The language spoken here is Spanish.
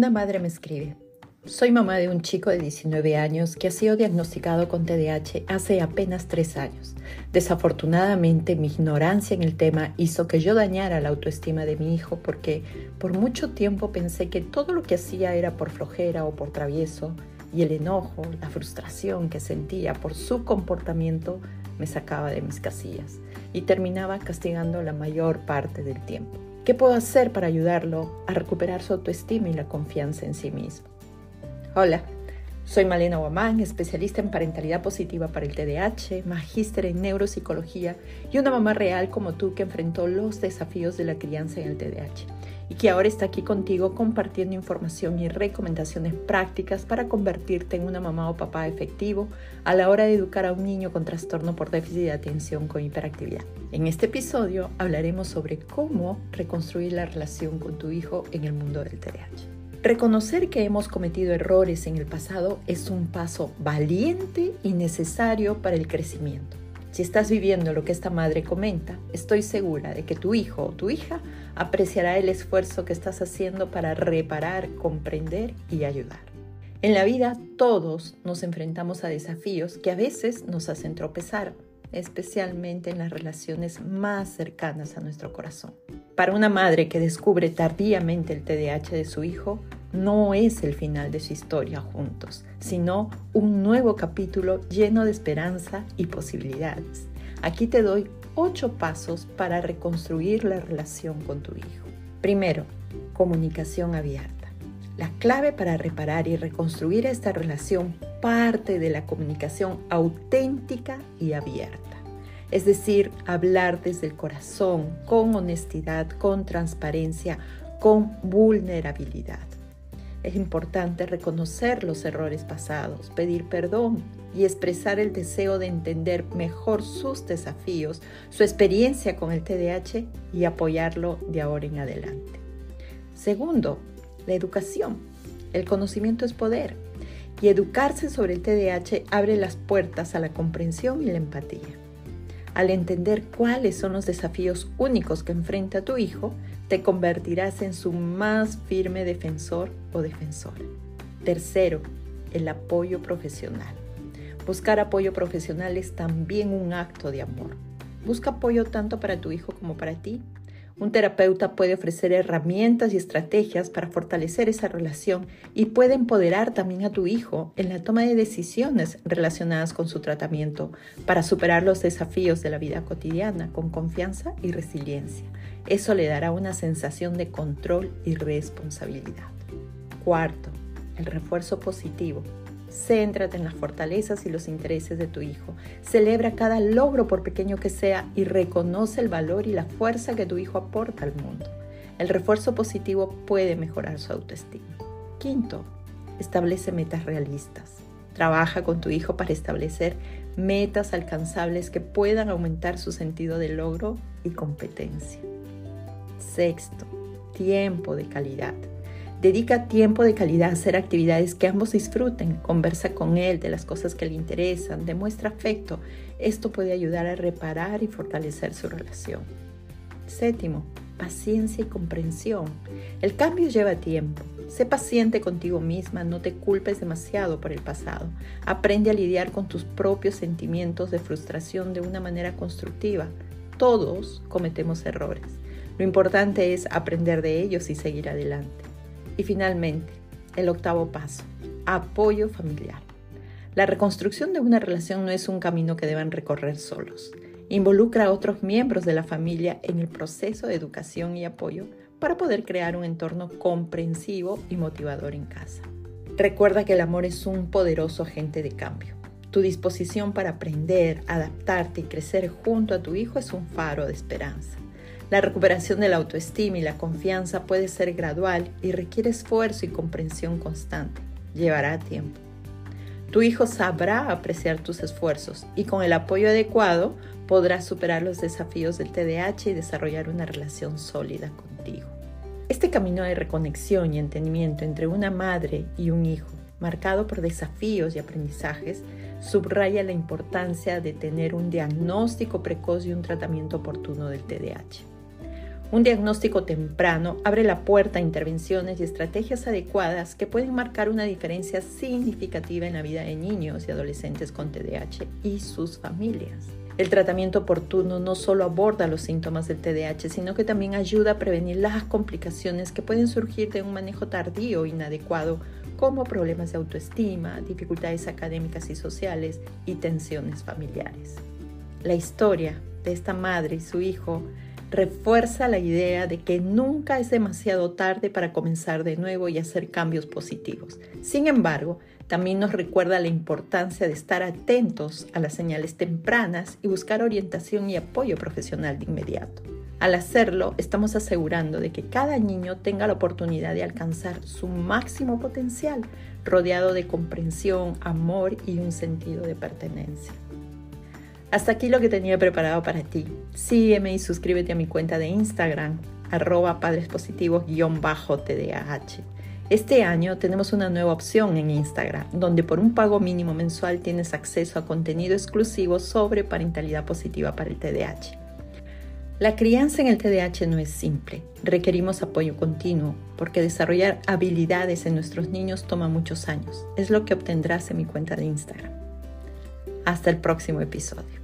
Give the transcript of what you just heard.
Una madre me escribe, soy mamá de un chico de 19 años que ha sido diagnosticado con TDAH hace apenas tres años. Desafortunadamente mi ignorancia en el tema hizo que yo dañara la autoestima de mi hijo porque por mucho tiempo pensé que todo lo que hacía era por flojera o por travieso y el enojo, la frustración que sentía por su comportamiento me sacaba de mis casillas y terminaba castigando la mayor parte del tiempo. ¿Qué puedo hacer para ayudarlo a recuperar su autoestima y la confianza en sí mismo? Hola, soy Malena Guamán, especialista en parentalidad positiva para el TDAH, magíster en neuropsicología y una mamá real como tú que enfrentó los desafíos de la crianza en el TDAH y que ahora está aquí contigo compartiendo información y recomendaciones prácticas para convertirte en una mamá o papá efectivo a la hora de educar a un niño con trastorno por déficit de atención con hiperactividad. En este episodio hablaremos sobre cómo reconstruir la relación con tu hijo en el mundo del TDAH. Reconocer que hemos cometido errores en el pasado es un paso valiente y necesario para el crecimiento. Si estás viviendo lo que esta madre comenta, estoy segura de que tu hijo o tu hija apreciará el esfuerzo que estás haciendo para reparar, comprender y ayudar. En la vida todos nos enfrentamos a desafíos que a veces nos hacen tropezar, especialmente en las relaciones más cercanas a nuestro corazón. Para una madre que descubre tardíamente el TDAH de su hijo, no es el final de su historia juntos, sino un nuevo capítulo lleno de esperanza y posibilidades. Aquí te doy ocho pasos para reconstruir la relación con tu hijo. Primero, comunicación abierta. La clave para reparar y reconstruir esta relación parte de la comunicación auténtica y abierta. Es decir, hablar desde el corazón, con honestidad, con transparencia, con vulnerabilidad. Es importante reconocer los errores pasados, pedir perdón y expresar el deseo de entender mejor sus desafíos, su experiencia con el TDAH y apoyarlo de ahora en adelante. Segundo, la educación. El conocimiento es poder y educarse sobre el TDAH abre las puertas a la comprensión y la empatía. Al entender cuáles son los desafíos únicos que enfrenta tu hijo, te convertirás en su más firme defensor o defensora. Tercero, el apoyo profesional. Buscar apoyo profesional es también un acto de amor. Busca apoyo tanto para tu hijo como para ti. Un terapeuta puede ofrecer herramientas y estrategias para fortalecer esa relación y puede empoderar también a tu hijo en la toma de decisiones relacionadas con su tratamiento para superar los desafíos de la vida cotidiana con confianza y resiliencia. Eso le dará una sensación de control y responsabilidad. Cuarto, el refuerzo positivo. Céntrate en las fortalezas y los intereses de tu hijo. Celebra cada logro por pequeño que sea y reconoce el valor y la fuerza que tu hijo aporta al mundo. El refuerzo positivo puede mejorar su autoestima. Quinto, establece metas realistas. Trabaja con tu hijo para establecer metas alcanzables que puedan aumentar su sentido de logro y competencia. Sexto, tiempo de calidad. Dedica tiempo de calidad a hacer actividades que ambos disfruten. Conversa con él de las cosas que le interesan. Demuestra afecto. Esto puede ayudar a reparar y fortalecer su relación. Séptimo, paciencia y comprensión. El cambio lleva tiempo. Sé paciente contigo misma, no te culpes demasiado por el pasado. Aprende a lidiar con tus propios sentimientos de frustración de una manera constructiva. Todos cometemos errores. Lo importante es aprender de ellos y seguir adelante. Y finalmente, el octavo paso, apoyo familiar. La reconstrucción de una relación no es un camino que deban recorrer solos. Involucra a otros miembros de la familia en el proceso de educación y apoyo para poder crear un entorno comprensivo y motivador en casa. Recuerda que el amor es un poderoso agente de cambio. Tu disposición para aprender, adaptarte y crecer junto a tu hijo es un faro de esperanza. La recuperación de la autoestima y la confianza puede ser gradual y requiere esfuerzo y comprensión constante. Llevará tiempo. Tu hijo sabrá apreciar tus esfuerzos y con el apoyo adecuado podrás superar los desafíos del TDAH y desarrollar una relación sólida contigo. Este camino de reconexión y entendimiento entre una madre y un hijo, marcado por desafíos y aprendizajes, subraya la importancia de tener un diagnóstico precoz y un tratamiento oportuno del TDAH. Un diagnóstico temprano abre la puerta a intervenciones y estrategias adecuadas que pueden marcar una diferencia significativa en la vida de niños y adolescentes con TDAH y sus familias. El tratamiento oportuno no solo aborda los síntomas del TDAH, sino que también ayuda a prevenir las complicaciones que pueden surgir de un manejo tardío inadecuado, como problemas de autoestima, dificultades académicas y sociales y tensiones familiares. La historia de esta madre y su hijo refuerza la idea de que nunca es demasiado tarde para comenzar de nuevo y hacer cambios positivos. Sin embargo, también nos recuerda la importancia de estar atentos a las señales tempranas y buscar orientación y apoyo profesional de inmediato. Al hacerlo, estamos asegurando de que cada niño tenga la oportunidad de alcanzar su máximo potencial, rodeado de comprensión, amor y un sentido de pertenencia. Hasta aquí lo que tenía preparado para ti. Sígueme y suscríbete a mi cuenta de Instagram, arroba padrespositivos-tdah. Este año tenemos una nueva opción en Instagram, donde por un pago mínimo mensual tienes acceso a contenido exclusivo sobre parentalidad positiva para el TDAH. La crianza en el TDAH no es simple, requerimos apoyo continuo, porque desarrollar habilidades en nuestros niños toma muchos años. Es lo que obtendrás en mi cuenta de Instagram. Hasta el próximo episodio.